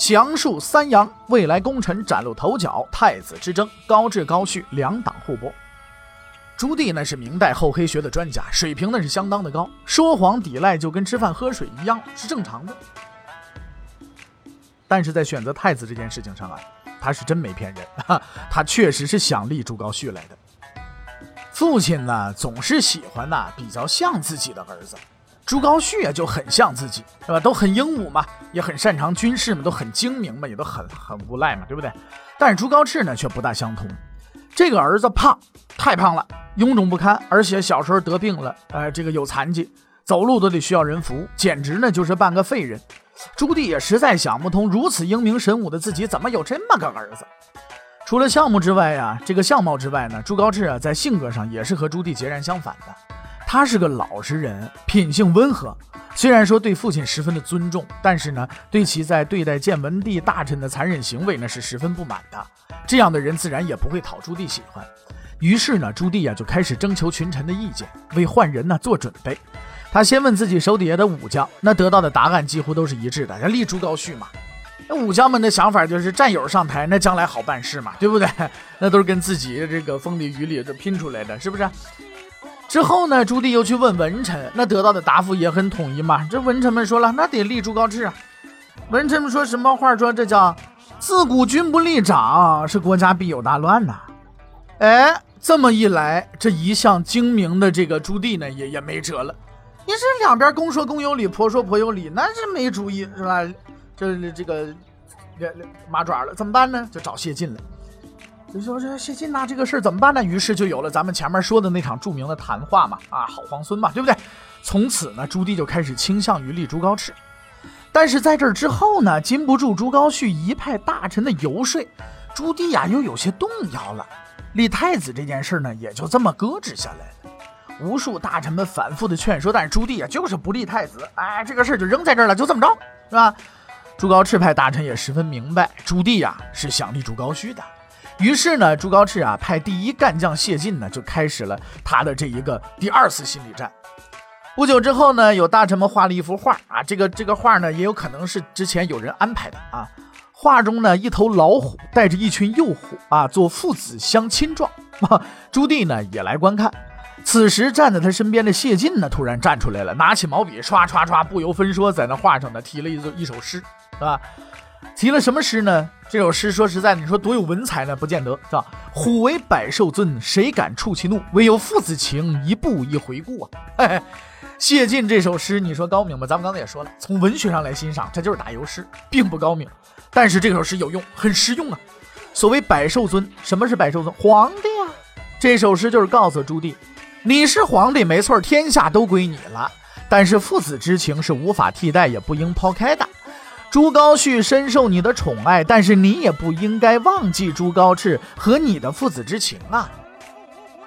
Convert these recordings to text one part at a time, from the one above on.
详述三阳，未来功臣崭露头角，太子之争，高志高煦两党互搏。朱棣呢是明代厚黑学的专家，水平呢是相当的高，说谎抵赖就跟吃饭喝水一样是正常的。但是在选择太子这件事情上啊，他是真没骗人，哈，他确实是想立朱高煦来的。父亲呢总是喜欢呐比较像自己的儿子，朱高煦啊就很像自己，是吧？都很英武嘛，也很擅长军事嘛，都很精明嘛，也都很很无赖嘛，对不对？但是朱高炽呢却不大相同，这个儿子胖，太胖了。臃肿不堪，而且小时候得病了，呃，这个有残疾，走路都得需要人扶，简直呢就是半个废人。朱棣也实在想不通，如此英明神武的自己，怎么有这么个儿子？除了相貌之外呀，这个相貌之外呢，朱高炽啊，在性格上也是和朱棣截然相反的。他是个老实人，品性温和，虽然说对父亲十分的尊重，但是呢，对其在对待建文帝大臣的残忍行为呢，是十分不满的。这样的人自然也不会讨朱棣喜欢。于是呢，朱棣啊就开始征求群臣的意见，为换人呢做准备。他先问自己手底下的武将，那得到的答案几乎都是一致的，要立朱高煦嘛。那武将们的想法就是战友上台，那将来好办事嘛，对不对？那都是跟自己这个风里雨里这拼出来的，是不是？之后呢，朱棣又去问文臣，那得到的答复也很统一嘛。这文臣们说了，那得立朱高炽啊。文臣们说什么话？说这叫自古君不立长，是国家必有大乱呐。哎。这么一来，这一向精明的这个朱棣呢，也也没辙了。你这两边公说公有理，婆说婆有理，那是没主意是吧？这这个马爪了，怎么办呢？就找谢晋了。就说这谢晋呐，这个事儿怎么办呢？于是就有了咱们前面说的那场著名的谈话嘛，啊，好皇孙嘛，对不对？从此呢，朱棣就开始倾向于立朱高炽。但是在这之后呢，禁不住朱高煦一派大臣的游说，朱棣呀又有些动摇了。立太子这件事呢，也就这么搁置下来了。无数大臣们反复的劝说，但是朱棣啊，就是不立太子。哎，这个事儿就扔在这儿了，就这么着，是吧？朱高炽派大臣也十分明白，朱棣呀是想立朱高煦的。于是呢，朱高炽啊派第一干将谢晋呢，就开始了他的这一个第二次心理战。不久之后呢，有大臣们画了一幅画啊，这个这个画呢，也有可能是之前有人安排的啊。画中呢，一头老虎带着一群幼虎啊，做父子相亲状。朱棣呢也来观看。此时站在他身边的谢晋呢，突然站出来了，拿起毛笔，唰唰唰，不由分说，在那画上呢提了一一首诗，是吧？提了什么诗呢？这首诗说实在，你说多有文采呢？不见得，是吧？虎为百兽尊，谁敢触其怒？唯有父子情，一步一回顾啊！嘿嘿谢晋这首诗，你说高明吗？咱们刚才也说了，从文学上来欣赏，这就是打油诗，并不高明。但是这首诗有用，很实用啊。所谓百兽尊，什么是百兽尊？皇帝啊。这首诗就是告诉朱棣，你是皇帝没错，天下都归你了。但是父子之情是无法替代，也不应抛开的。朱高煦深受你的宠爱，但是你也不应该忘记朱高炽和你的父子之情啊。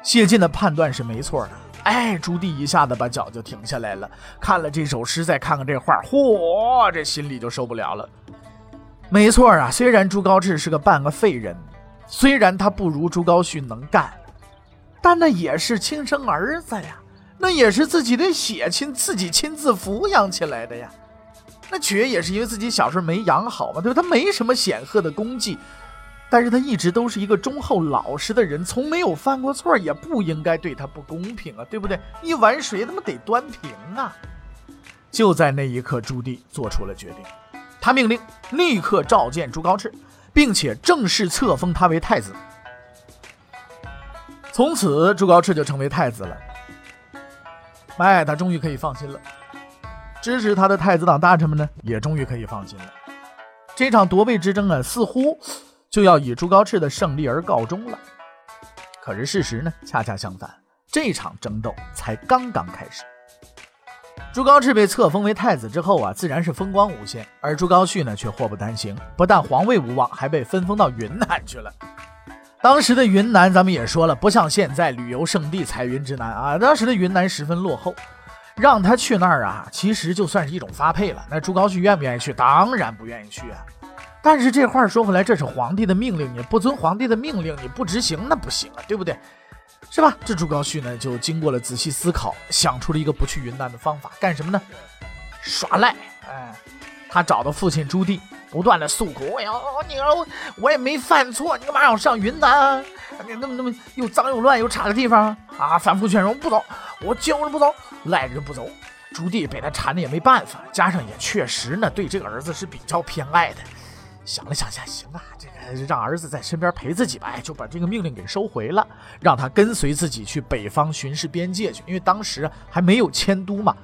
谢晋的判断是没错的。哎，朱棣一下子把脚就停下来了，看了这首诗，再看看这画，嚯，这心里就受不了了。没错啊，虽然朱高炽是个半个废人，虽然他不如朱高煦能干，但那也是亲生儿子呀，那也是自己的血亲，自己亲自抚养起来的呀。那绝也是因为自己小时候没养好嘛，对吧？他没什么显赫的功绩，但是他一直都是一个忠厚老实的人，从没有犯过错，也不应该对他不公平啊，对不对？一碗水他妈得端平啊！就在那一刻，朱棣做出了决定。他命令立刻召见朱高炽，并且正式册封他为太子。从此，朱高炽就成为太子了。哎，他终于可以放心了。支持他的太子党大臣们呢，也终于可以放心了。这场夺位之争啊，似乎就要以朱高炽的胜利而告终了。可是事实呢，恰恰相反，这场争斗才刚刚开始。朱高炽被册封为太子之后啊，自然是风光无限，而朱高煦呢却祸不单行，不但皇位无望，还被分封到云南去了。当时的云南，咱们也说了，不像现在旅游胜地、彩云之南啊，当时的云南十分落后，让他去那儿啊，其实就算是一种发配了。那朱高煦愿不愿意去？当然不愿意去啊。但是这话说回来，这是皇帝的命令，你不遵皇帝的命令，你不执行那不行啊，对不对？是吧？这朱高煦呢，就经过了仔细思考，想出了一个不去云南的方法，干什么呢？耍赖！哎，他找到父亲朱棣，不断的诉苦：“哎呀，女儿，我也没犯错，你干嘛让我上云南？你那么那么又脏又乱又差的地方啊！”反复劝说不走，我就是不走，赖着不走。朱棣被他缠的也没办法，加上也确实呢，对这个儿子是比较偏爱的。想了想下，行啊，这个让儿子在身边陪自己吧，就把这个命令给收回了，让他跟随自己去北方巡视边界去，因为当时还没有迁都嘛。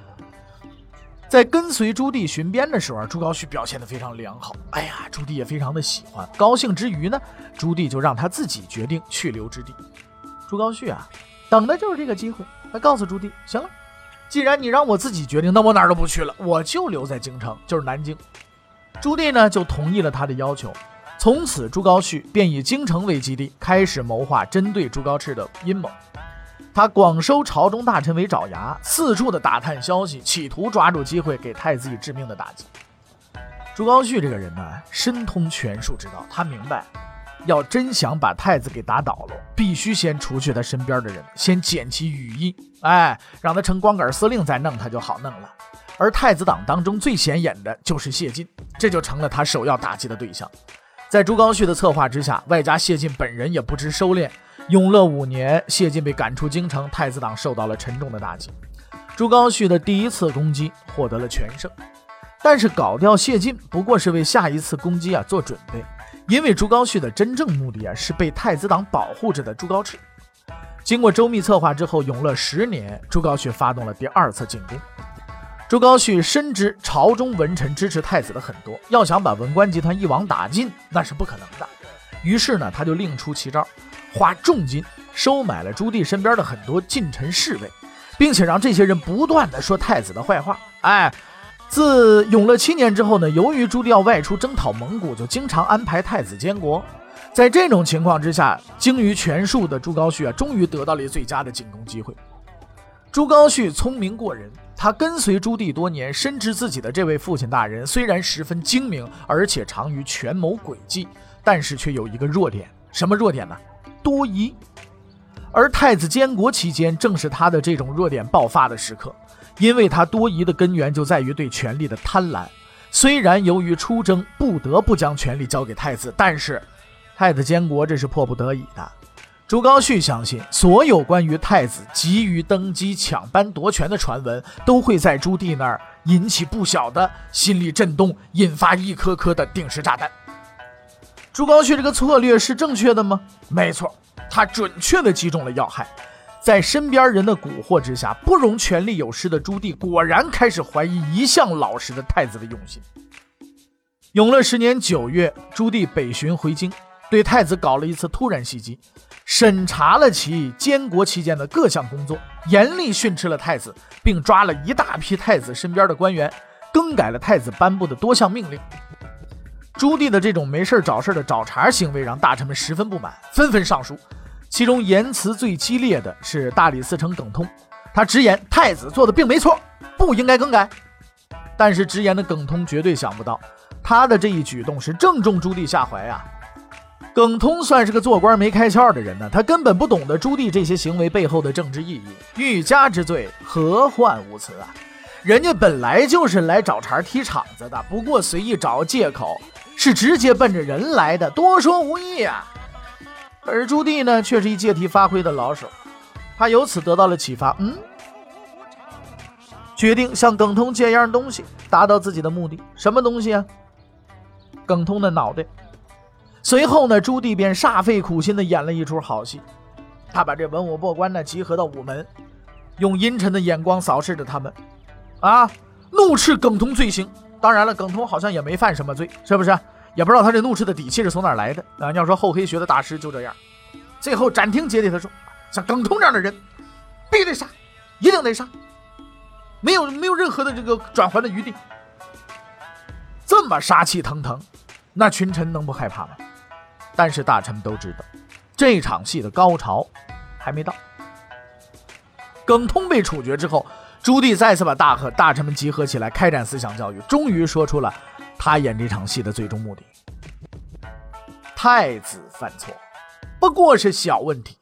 在跟随朱棣巡边的时候，朱高煦表现得非常良好，哎呀，朱棣也非常的喜欢。高兴之余呢，朱棣就让他自己决定去留之地。朱高煦啊，等的就是这个机会，他告诉朱棣，行了，既然你让我自己决定，那我哪儿都不去了，我就留在京城，就是南京。朱棣呢就同意了他的要求，从此朱高煦便以京城为基地，开始谋划针对朱高炽的阴谋。他广收朝中大臣为爪牙，四处的打探消息，企图抓住机会给太子以致命的打击。朱高煦这个人呢，深通权术之道，他明白，要真想把太子给打倒了，必须先除去他身边的人，先剪其羽翼，哎，让他成光杆司令再弄他就好弄了。而太子党当中最显眼的就是谢晋，这就成了他首要打击的对象。在朱高煦的策划之下，外加谢晋本人也不知收敛，永乐五年，谢晋被赶出京城，太子党受到了沉重的打击。朱高煦的第一次攻击获得了全胜，但是搞掉谢晋不过是为下一次攻击啊做准备，因为朱高煦的真正目的啊是被太子党保护着的朱高炽。经过周密策划之后，永乐十年，朱高煦发动了第二次进攻。朱高煦深知朝中文臣支持太子的很多，要想把文官集团一网打尽，那是不可能的。于是呢，他就另出奇招，花重金收买了朱棣身边的很多近臣侍卫，并且让这些人不断的说太子的坏话。哎，自永乐七年之后呢，由于朱棣要外出征讨蒙古，就经常安排太子监国。在这种情况之下，精于权术的朱高煦啊，终于得到了最佳的进攻机会。朱高煦聪明过人。他跟随朱棣多年，深知自己的这位父亲大人虽然十分精明，而且长于权谋诡计，但是却有一个弱点。什么弱点呢？多疑。而太子监国期间，正是他的这种弱点爆发的时刻。因为他多疑的根源就在于对权力的贪婪。虽然由于出征不得不将权力交给太子，但是太子监国这是迫不得已的。朱高煦相信，所有关于太子急于登基、抢班夺权的传闻，都会在朱棣那儿引起不小的心理震动，引发一颗颗的定时炸弹。朱高煦这个策略是正确的吗？没错，他准确地击中了要害。在身边人的蛊惑之下，不容权力有失的朱棣果然开始怀疑一向老实的太子的用心。永乐十年九月，朱棣北巡回京，对太子搞了一次突然袭击。审查了其监国期间的各项工作，严厉训斥了太子，并抓了一大批太子身边的官员，更改了太子颁布的多项命令。朱棣的这种没事找事的找茬行为，让大臣们十分不满，纷纷上书。其中言辞最激烈的是大理寺丞耿通，他直言太子做的并没错，不应该更改。但是直言的耿通绝对想不到，他的这一举动是正中朱棣下怀啊。耿通算是个做官没开窍的人呢，他根本不懂得朱棣这些行为背后的政治意义。欲加之罪，何患无辞啊！人家本来就是来找茬踢场子的，不过随意找借口，是直接奔着人来的，多说无益啊。而朱棣呢，却是一借题发挥的老手，他由此得到了启发，嗯，决定向耿通借样东西，达到自己的目的。什么东西啊？耿通的脑袋。随后呢，朱棣便煞费苦心的演了一出好戏。他把这文武百官呢集合到午门，用阴沉的眼光扫视着他们，啊，怒斥耿通罪行。当然了，耿通好像也没犯什么罪，是不是？也不知道他这怒斥的底气是从哪来的啊？要说厚黑学的大师就这样。最后斩钉截铁的说：“像耿通这样的人，必须得杀，一定得杀。”没有没有任何的这个转圜的余地。这么杀气腾腾，那群臣能不害怕吗？但是大臣们都知道，这场戏的高潮还没到。耿通被处决之后，朱棣再次把大和大臣们集合起来，开展思想教育，终于说出了他演这场戏的最终目的：太子犯错，不过是小问题。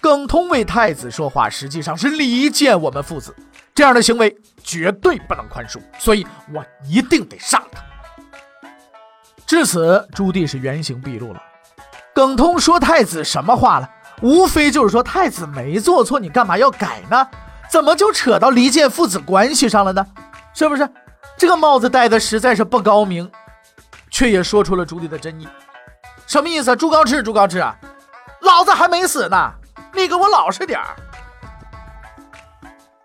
耿通为太子说话，实际上是离间我们父子，这样的行为绝对不能宽恕，所以我一定得杀他。至此，朱棣是原形毕露了。耿通说太子什么话了？无非就是说太子没做错，你干嘛要改呢？怎么就扯到离间父子关系上了呢？是不是？这个帽子戴的实在是不高明，却也说出了朱棣的真意。什么意思？朱高炽，朱高炽啊，老子还没死呢，你给我老实点儿。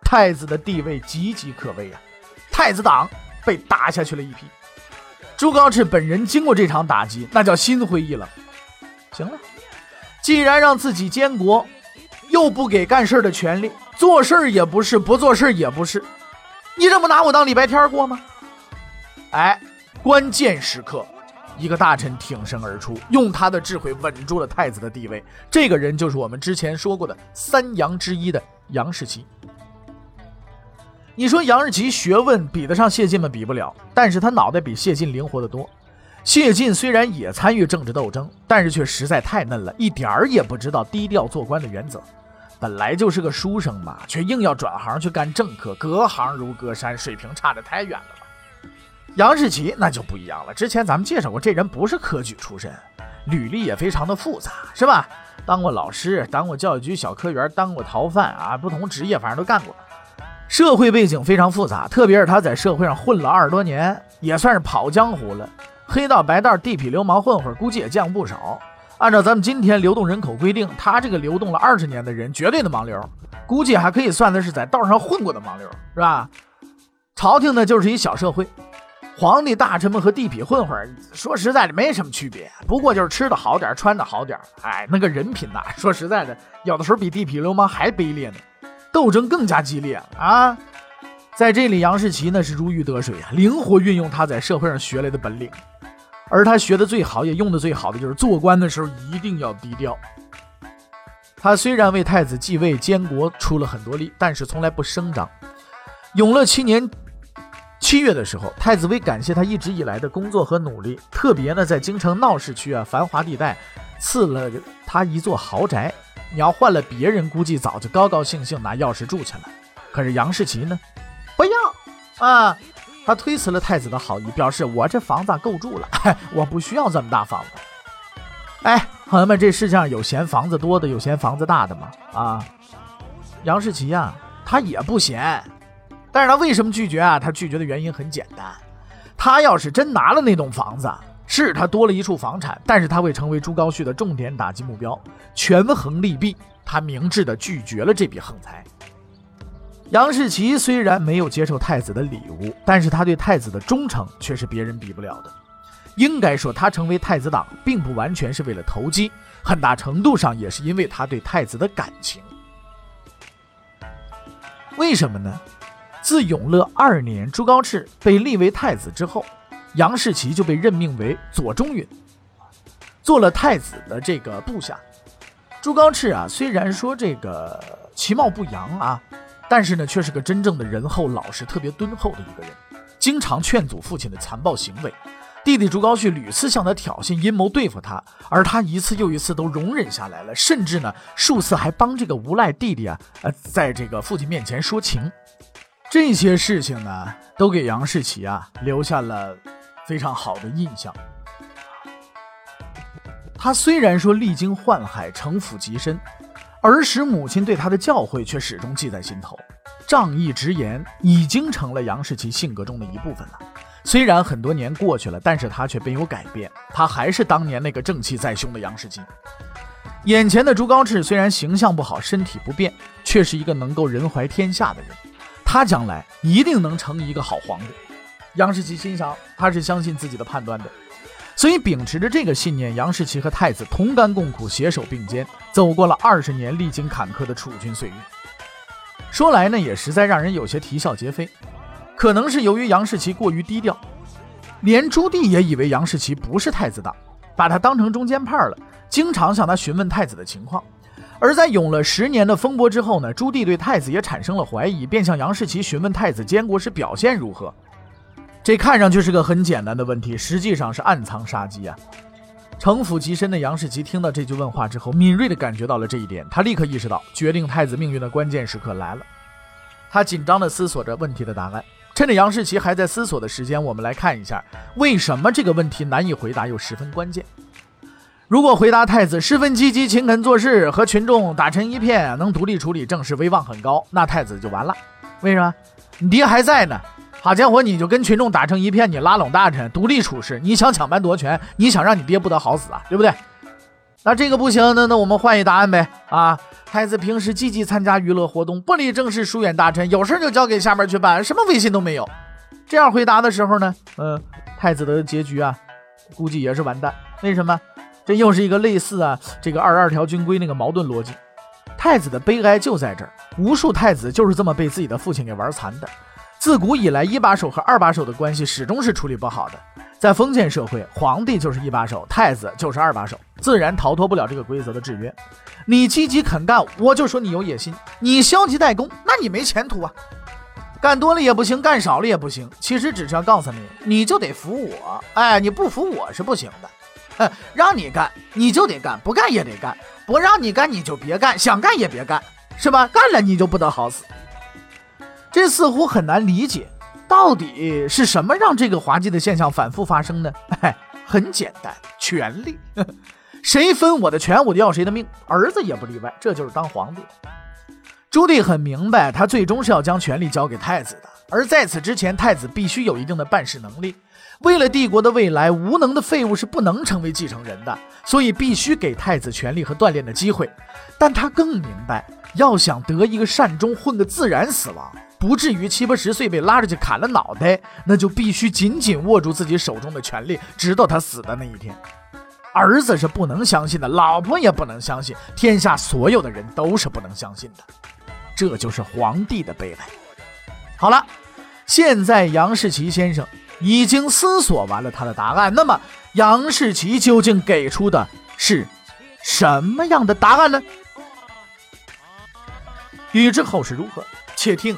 太子的地位岌岌可危啊，太子党被打下去了一批。朱高炽本人经过这场打击，那叫心灰意冷。行了，既然让自己监国，又不给干事的权利，做事也不是，不做事也不是，你这不拿我当礼拜天过吗？哎，关键时刻，一个大臣挺身而出，用他的智慧稳住了太子的地位。这个人就是我们之前说过的三杨之一的杨士奇。你说杨士奇学问比得上谢晋吗？比不了，但是他脑袋比谢晋灵活得多。谢晋虽然也参与政治斗争，但是却实在太嫩了，一点儿也不知道低调做官的原则。本来就是个书生嘛，却硬要转行去干政客，隔行如隔山，水平差得太远了吧？杨士奇那就不一样了。之前咱们介绍过，这人不是科举出身，履历也非常的复杂，是吧？当过老师，当过教育局小科员，当过逃犯啊，不同职业反正都干过。社会背景非常复杂，特别是他在社会上混了二十多年，也算是跑江湖了。黑道白道、地痞流氓混混，估计也降不少。按照咱们今天流动人口规定，他这个流动了二十年的人，绝对的盲流，估计还可以算的是在道上混过的盲流，是吧？朝廷呢，就是一小社会，皇帝、大臣们和地痞混混，说实在的没什么区别，不过就是吃的好点，穿的好点。哎，那个人品呐，说实在的，有的时候比地痞流氓还卑劣呢。斗争更加激烈啊！在这里，杨士奇呢是如鱼得水啊，灵活运用他在社会上学来的本领。而他学的最好，也用的最好的，就是做官的时候一定要低调。他虽然为太子继位监国出了很多力，但是从来不声张。永乐七年七月的时候，太子为感谢他一直以来的工作和努力，特别呢在京城闹市区啊繁华地带赐了他一座豪宅。你要换了别人，估计早就高高兴兴拿钥匙住去了。可是杨士奇呢，不要啊！他推辞了太子的好意，表示我这房子够住了，我不需要这么大房子。哎，朋友们，这世界上有嫌房子多的，有嫌房子大的吗？啊，杨士奇呀，他也不嫌，但是他为什么拒绝啊？他拒绝的原因很简单，他要是真拿了那栋房子。是他多了一处房产，但是他会成为朱高煦的重点打击目标，权衡利弊，他明智的拒绝了这笔横财。杨士奇虽然没有接受太子的礼物，但是他对太子的忠诚却是别人比不了的。应该说，他成为太子党，并不完全是为了投机，很大程度上也是因为他对太子的感情。为什么呢？自永乐二年朱高炽被立为太子之后。杨士奇就被任命为左中允，做了太子的这个部下。朱高炽啊，虽然说这个其貌不扬啊，但是呢，却是个真正的仁厚老实、特别敦厚的一个人，经常劝阻父亲的残暴行为。弟弟朱高煦屡次向他挑衅，阴谋对付他，而他一次又一次都容忍下来了，甚至呢，数次还帮这个无赖弟弟啊，呃，在这个父亲面前说情。这些事情呢，都给杨士奇啊留下了。非常好的印象。他虽然说历经宦海，城府极深，儿时母亲对他的教诲却始终记在心头。仗义直言已经成了杨士奇性格中的一部分了。虽然很多年过去了，但是他却没有改变，他还是当年那个正气在胸的杨士奇。眼前的朱高炽虽然形象不好，身体不便，却是一个能够人怀天下的人。他将来一定能成一个好皇帝。杨士奇心想，他是相信自己的判断的，所以秉持着这个信念，杨士奇和太子同甘共苦，携手并肩，走过了二十年历经坎坷的储君岁月。说来呢，也实在让人有些啼笑皆非。可能是由于杨士奇过于低调，连朱棣也以为杨士奇不是太子党，把他当成中间派了，经常向他询问太子的情况。而在永乐十年的风波之后呢，朱棣对太子也产生了怀疑，便向杨士奇询问太子监国时表现如何。这看上去是个很简单的问题，实际上是暗藏杀机啊！城府极深的杨士奇听到这句问话之后，敏锐地感觉到了这一点，他立刻意识到决定太子命运的关键时刻来了。他紧张地思索着问题的答案。趁着杨士奇还在思索的时间，我们来看一下为什么这个问题难以回答又十分关键。如果回答太子十分积极、勤恳做事，和群众打成一片，能独立处理政事，威望很高，那太子就完了。为什么？你爹还在呢。好家伙，你就跟群众打成一片，你拉拢大臣，独立处事，你想抢班夺权，你想让你爹不得好死啊，对不对？那这个不行，那那我们换一答案呗。啊。太子平时积极参加娱乐活动，不理政事，疏远大臣，有事就交给下边去办，什么威信都没有。这样回答的时候呢，呃，太子的结局啊，估计也是完蛋。为什么？这又是一个类似啊这个二十二条军规那个矛盾逻辑。太子的悲哀就在这儿，无数太子就是这么被自己的父亲给玩残的。自古以来，一把手和二把手的关系始终是处理不好的。在封建社会，皇帝就是一把手，太子就是二把手，自然逃脱不了这个规则的制约。你积极肯干，我就说你有野心；你消极怠工，那你没前途啊！干多了也不行，干少了也不行。其实只是要告诉你，你就得服我。哎，你不服我是不行的。哼，让你干你就得干，不干也得干；不让你干你就别干，想干也别干，是吧？干了你就不得好死。这似乎很难理解，到底是什么让这个滑稽的现象反复发生呢？哎，很简单，权力。谁分我的权，我就要谁的命，儿子也不例外。这就是当皇帝。朱棣很明白，他最终是要将权力交给太子的。而在此之前，太子必须有一定的办事能力。为了帝国的未来，无能的废物是不能成为继承人的，所以必须给太子权力和锻炼的机会。但他更明白，要想得一个善终，混个自然死亡，不至于七八十岁被拉着去砍了脑袋，那就必须紧紧握住自己手中的权力，直到他死的那一天。儿子是不能相信的，老婆也不能相信，天下所有的人都是不能相信的，这就是皇帝的悲哀。好了，现在杨士奇先生已经思索完了他的答案，那么杨士奇究竟给出的是什么样的答案呢？欲知后事如何，且听